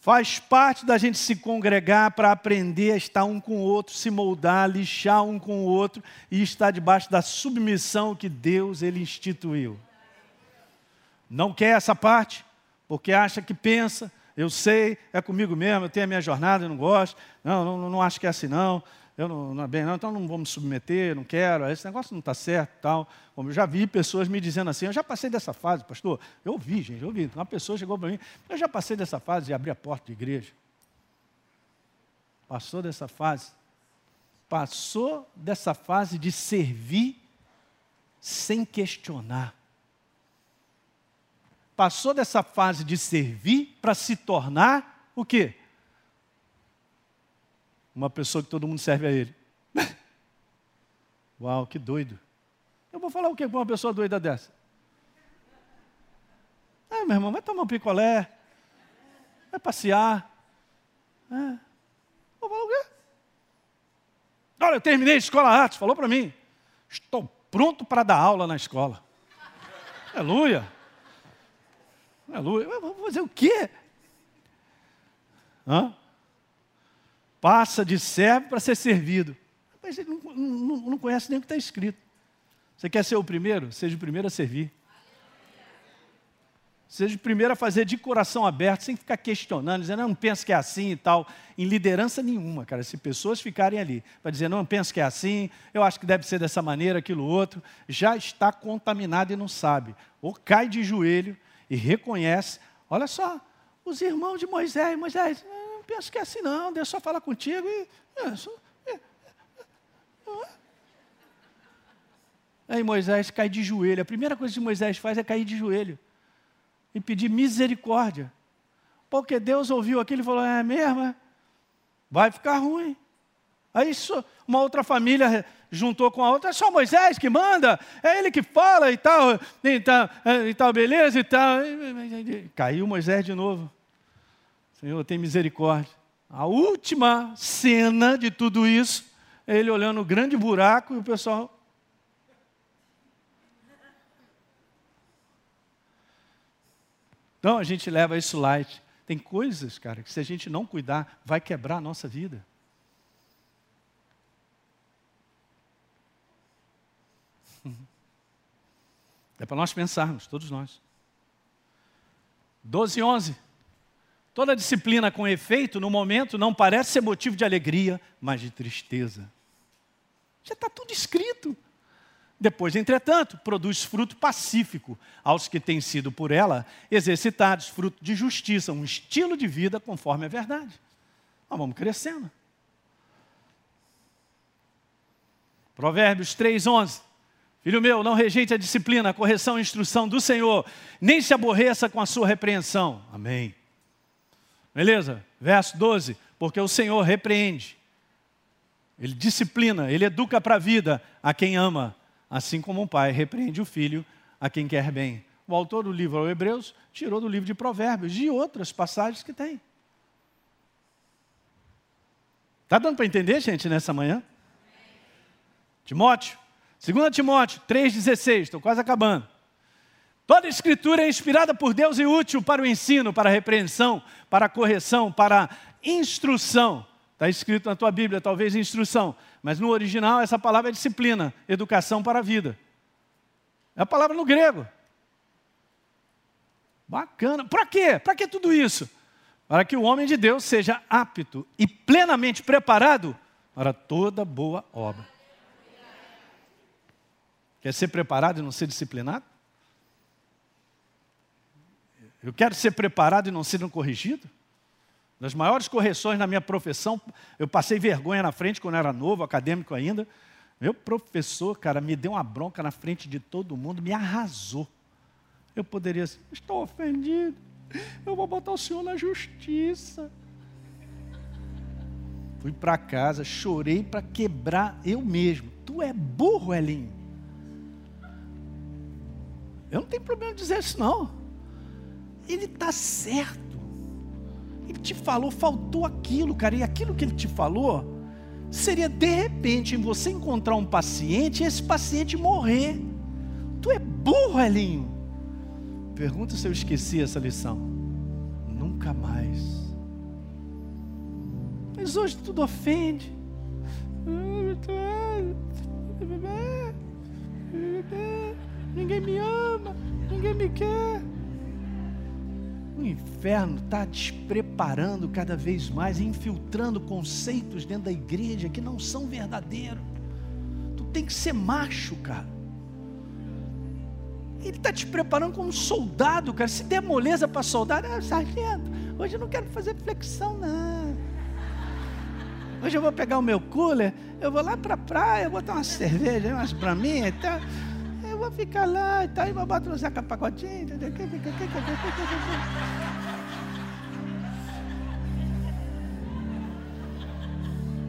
Faz parte da gente se congregar para aprender a estar um com o outro, se moldar, lixar um com o outro e estar debaixo da submissão que Deus ele instituiu. Não quer essa parte? Porque acha que pensa, eu sei, é comigo mesmo, eu tenho a minha jornada, eu não gosto, não, não, não acho que é assim não eu não, não é bem, não, então não vou me submeter, não quero, esse negócio não está certo tal. Como eu já vi pessoas me dizendo assim, eu já passei dessa fase, pastor. Eu ouvi, gente, eu ouvi. Uma pessoa chegou para mim, eu já passei dessa fase de abrir a porta de igreja. Passou dessa fase. Passou dessa fase de servir sem questionar. Passou dessa fase de servir para se tornar o quê? Uma pessoa que todo mundo serve a ele. Uau, que doido. Eu vou falar o que com uma pessoa doida dessa? Ah, meu irmão, vai tomar um picolé, vai passear. É. Vou falar o quê? Olha, eu terminei a escola arte, falou para mim. Estou pronto para dar aula na escola. Aleluia. Aleluia. Vou fazer o quê? Hã? Passa de servo para ser servido. Mas ele não, não, não conhece nem o que está escrito. Você quer ser o primeiro? Seja o primeiro a servir. Seja o primeiro a fazer de coração aberto, sem ficar questionando, dizendo, não, não penso que é assim e tal. Em liderança nenhuma, cara. Se pessoas ficarem ali para dizer, não, não penso que é assim, eu acho que deve ser dessa maneira, aquilo outro, já está contaminado e não sabe. Ou cai de joelho e reconhece, olha só, os irmãos de Moisés, Moisés, penso que é assim não, Deus só fala contigo e. É, é, é. Aí Moisés cai de joelho. A primeira coisa que Moisés faz é cair de joelho e pedir misericórdia. Porque Deus ouviu aquilo e falou: é mesmo? Vai ficar ruim. Aí uma outra família juntou com a outra, é só Moisés que manda, é ele que fala e tal, e tal, e tal beleza e tal. Caiu Moisés de novo. Senhor, tem misericórdia. A última cena de tudo isso é ele olhando o grande buraco e o pessoal. Então a gente leva isso light. Tem coisas, cara, que se a gente não cuidar, vai quebrar a nossa vida. É para nós pensarmos, todos nós. 12 e 11. Toda disciplina com efeito, no momento, não parece ser motivo de alegria, mas de tristeza. Já está tudo escrito. Depois, entretanto, produz fruto pacífico aos que têm sido por ela exercitados, fruto de justiça, um estilo de vida conforme a verdade. Nós vamos crescendo. Provérbios 3,11. Filho meu, não rejeite a disciplina, a correção e a instrução do Senhor, nem se aborreça com a sua repreensão. Amém. Beleza? Verso 12. Porque o Senhor repreende, Ele disciplina, Ele educa para a vida a quem ama, assim como um pai repreende o filho a quem quer bem. O autor do livro aos Hebreus tirou do livro de Provérbios, de outras passagens que tem. Está dando para entender, gente, nessa manhã? Timóteo, 2 Timóteo 3,16, estou quase acabando. Toda escritura é inspirada por Deus e útil para o ensino, para a repreensão, para a correção, para a instrução. Está escrito na tua Bíblia, talvez instrução, mas no original essa palavra é disciplina, educação para a vida. É a palavra no grego. Bacana. Para quê? Para que tudo isso? para que o homem de Deus seja apto e plenamente preparado para toda boa obra. Quer ser preparado e não ser disciplinado? Eu quero ser preparado e não ser corrigido? Das maiores correções na minha profissão, eu passei vergonha na frente quando era novo, acadêmico ainda. Meu professor, cara, me deu uma bronca na frente de todo mundo, me arrasou. Eu poderia, estou ofendido, eu vou botar o senhor na justiça. Fui para casa, chorei para quebrar eu mesmo. Tu é burro, Elinho. Eu não tenho problema de dizer isso, não. Ele está certo. Ele te falou, faltou aquilo, cara. E aquilo que ele te falou seria de repente em você encontrar um paciente e esse paciente morrer. Tu é burro, Elinho. Pergunta se eu esqueci essa lição. Nunca mais. Mas hoje tudo ofende. Ninguém me ama, ninguém me quer. O inferno está despreparando cada vez mais, infiltrando conceitos dentro da igreja que não são verdadeiros. Tu tem que ser macho, cara. Ele está te preparando como soldado, cara. Se der moleza para soldado, ah, sargento, hoje eu não quero fazer flexão, não. Hoje eu vou pegar o meu cooler, eu vou lá para a praia, botar uma cerveja, umas braminhas e tal. Vou ficar lá e tal, e vou botar um Zeca Pagodinho.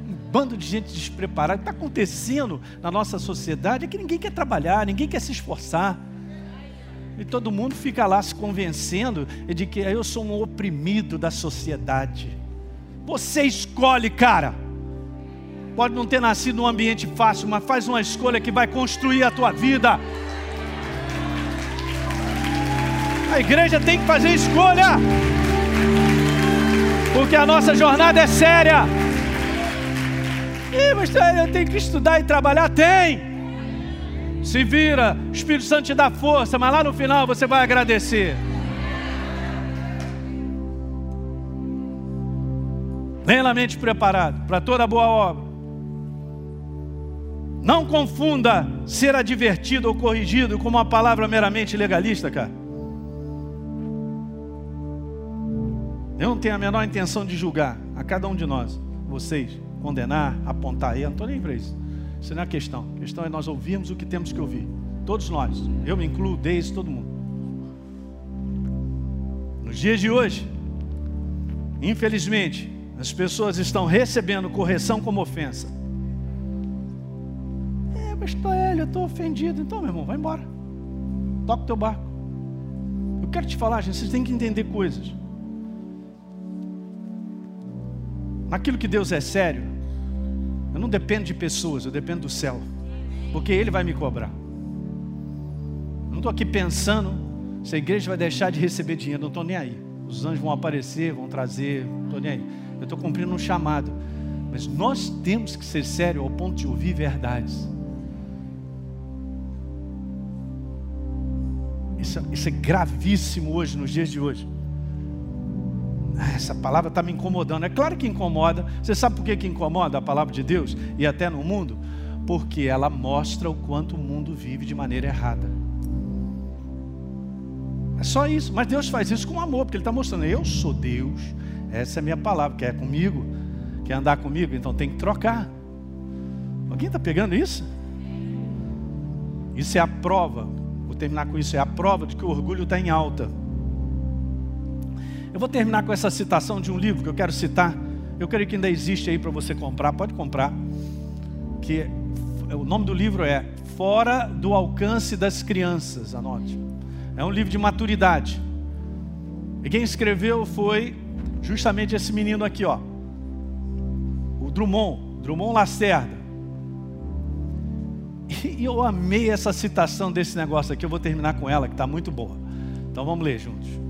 Um bando de gente despreparada. Está acontecendo na nossa sociedade é que ninguém quer trabalhar, ninguém quer se esforçar. E todo mundo fica lá se convencendo de que eu sou um oprimido da sociedade. Você escolhe, cara. Pode não ter nascido num ambiente fácil, mas faz uma escolha que vai construir a tua vida. A igreja tem que fazer escolha. Porque a nossa jornada é séria. Ih, mas eu tenho que estudar e trabalhar? Tem. Se vira, o Espírito Santo te dá força, mas lá no final você vai agradecer. Plenamente preparado para toda boa obra. Não confunda ser advertido ou corrigido com uma palavra meramente legalista, cara. Eu não tenho a menor intenção de julgar a cada um de nós, vocês, condenar, apontar. Eu não estou nem para isso. Isso não é a questão. A questão é nós ouvirmos o que temos que ouvir. Todos nós. Eu me incluo, desde todo mundo. Nos dias de hoje, infelizmente, as pessoas estão recebendo correção como ofensa pastor Hélio, eu estou ofendido. Então, meu irmão, vai embora. Toca o teu barco. Eu quero te falar, gente, vocês têm que entender coisas. Naquilo que Deus é sério, eu não dependo de pessoas, eu dependo do céu. Porque Ele vai me cobrar. Eu não estou aqui pensando se a igreja vai deixar de receber dinheiro, não estou nem aí. Os anjos vão aparecer, vão trazer, não estou nem aí. Eu estou cumprindo um chamado. Mas nós temos que ser sérios ao ponto de ouvir verdades. Isso, isso é gravíssimo hoje, nos dias de hoje. Ah, essa palavra está me incomodando. É claro que incomoda. Você sabe por que, que incomoda a palavra de Deus e até no mundo? Porque ela mostra o quanto o mundo vive de maneira errada. É só isso. Mas Deus faz isso com amor, porque Ele está mostrando: eu sou Deus. Essa é a minha palavra. Quer comigo? Quer andar comigo? Então tem que trocar. Alguém está pegando isso? Isso é a prova vou terminar com isso, é a prova de que o orgulho está em alta. Eu vou terminar com essa citação de um livro que eu quero citar. Eu creio que ainda existe aí para você comprar, pode comprar. Que o nome do livro é Fora do Alcance das Crianças, anote. É um livro de maturidade. E quem escreveu foi justamente esse menino aqui, ó. O Drummond, Drummond Lacerda. E eu amei essa citação desse negócio aqui, eu vou terminar com ela, que está muito boa. Então vamos ler juntos.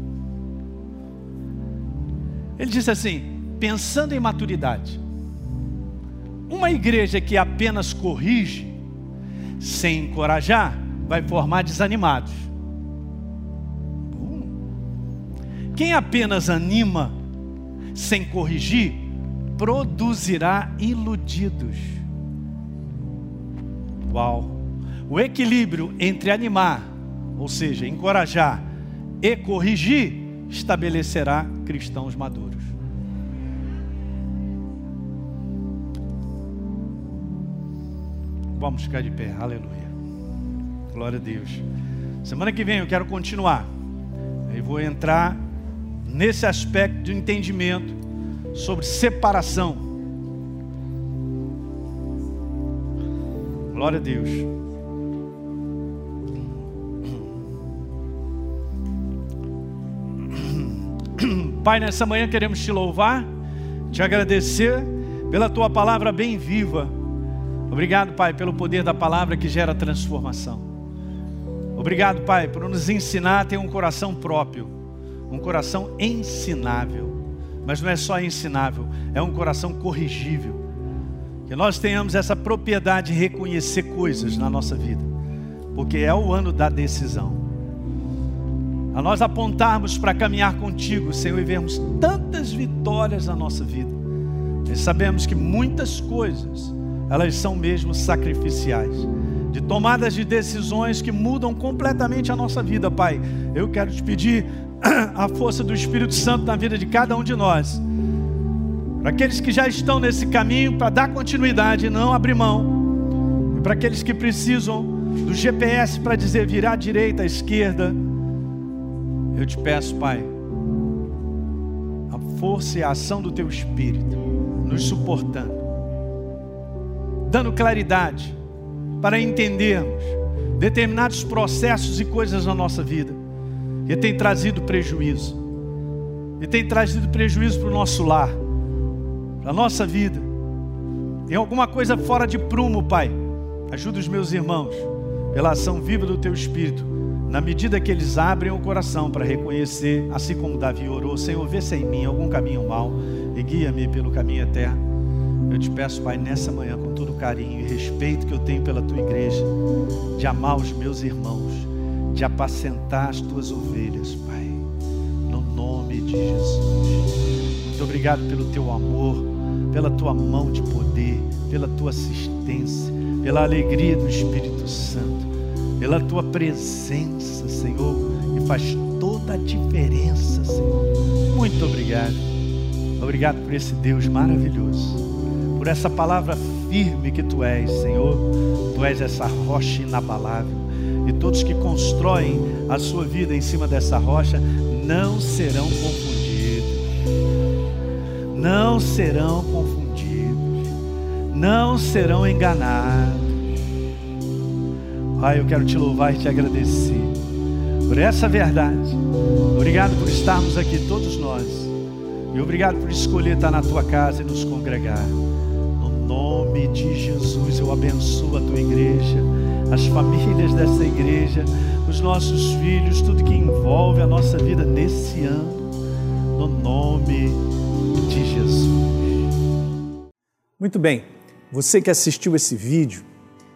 Ele disse assim: pensando em maturidade, uma igreja que apenas corrige, sem encorajar, vai formar desanimados. Quem apenas anima, sem corrigir, produzirá iludidos. Uau! O equilíbrio entre animar, ou seja, encorajar, e corrigir, estabelecerá cristãos maduros. Vamos ficar de pé, aleluia. Glória a Deus. Semana que vem eu quero continuar. Eu vou entrar nesse aspecto de entendimento sobre separação. Glória a Deus. Pai, nessa manhã queremos te louvar, te agradecer pela tua palavra bem viva. Obrigado, Pai, pelo poder da palavra que gera transformação. Obrigado, Pai, por nos ensinar a ter um coração próprio, um coração ensinável. Mas não é só ensinável, é um coração corrigível. Que nós tenhamos essa propriedade de reconhecer coisas na nossa vida, porque é o ano da decisão a nós apontarmos para caminhar contigo, Senhor, e vermos tantas vitórias na nossa vida. E sabemos que muitas coisas, elas são mesmo sacrificiais, de tomadas de decisões que mudam completamente a nossa vida, Pai. Eu quero te pedir a força do Espírito Santo na vida de cada um de nós. Para aqueles que já estão nesse caminho, para dar continuidade e não abrir mão. E para aqueles que precisam do GPS para dizer virar à direita, à esquerda, eu te peço, Pai, a força e a ação do Teu Espírito nos suportando, dando claridade para entendermos determinados processos e coisas na nossa vida que tem trazido prejuízo, e tem trazido prejuízo para o nosso lar, para a nossa vida. Tem alguma coisa fora de prumo, Pai. Ajuda os meus irmãos, pela ação viva do Teu Espírito na medida que eles abrem o coração para reconhecer, assim como Davi orou, Senhor, vê se em mim algum caminho mal e guia-me pelo caminho eterno. Eu te peço, Pai, nessa manhã, com todo o carinho e respeito que eu tenho pela tua igreja, de amar os meus irmãos, de apacentar as tuas ovelhas, Pai, no nome de Jesus. Muito obrigado pelo teu amor, pela tua mão de poder, pela tua assistência, pela alegria do Espírito Santo pela tua presença, Senhor, que faz toda a diferença, Senhor. Muito obrigado. Obrigado por esse Deus maravilhoso, por essa palavra firme que tu és, Senhor. Tu és essa rocha inabalável. E todos que constroem a sua vida em cima dessa rocha não serão confundidos. Não serão confundidos. Não serão enganados Pai, eu quero te louvar e te agradecer por essa verdade. Obrigado por estarmos aqui, todos nós. E obrigado por escolher estar na tua casa e nos congregar. No nome de Jesus, eu abençoo a tua igreja, as famílias dessa igreja, os nossos filhos, tudo que envolve a nossa vida nesse ano. No nome de Jesus. Muito bem. Você que assistiu esse vídeo,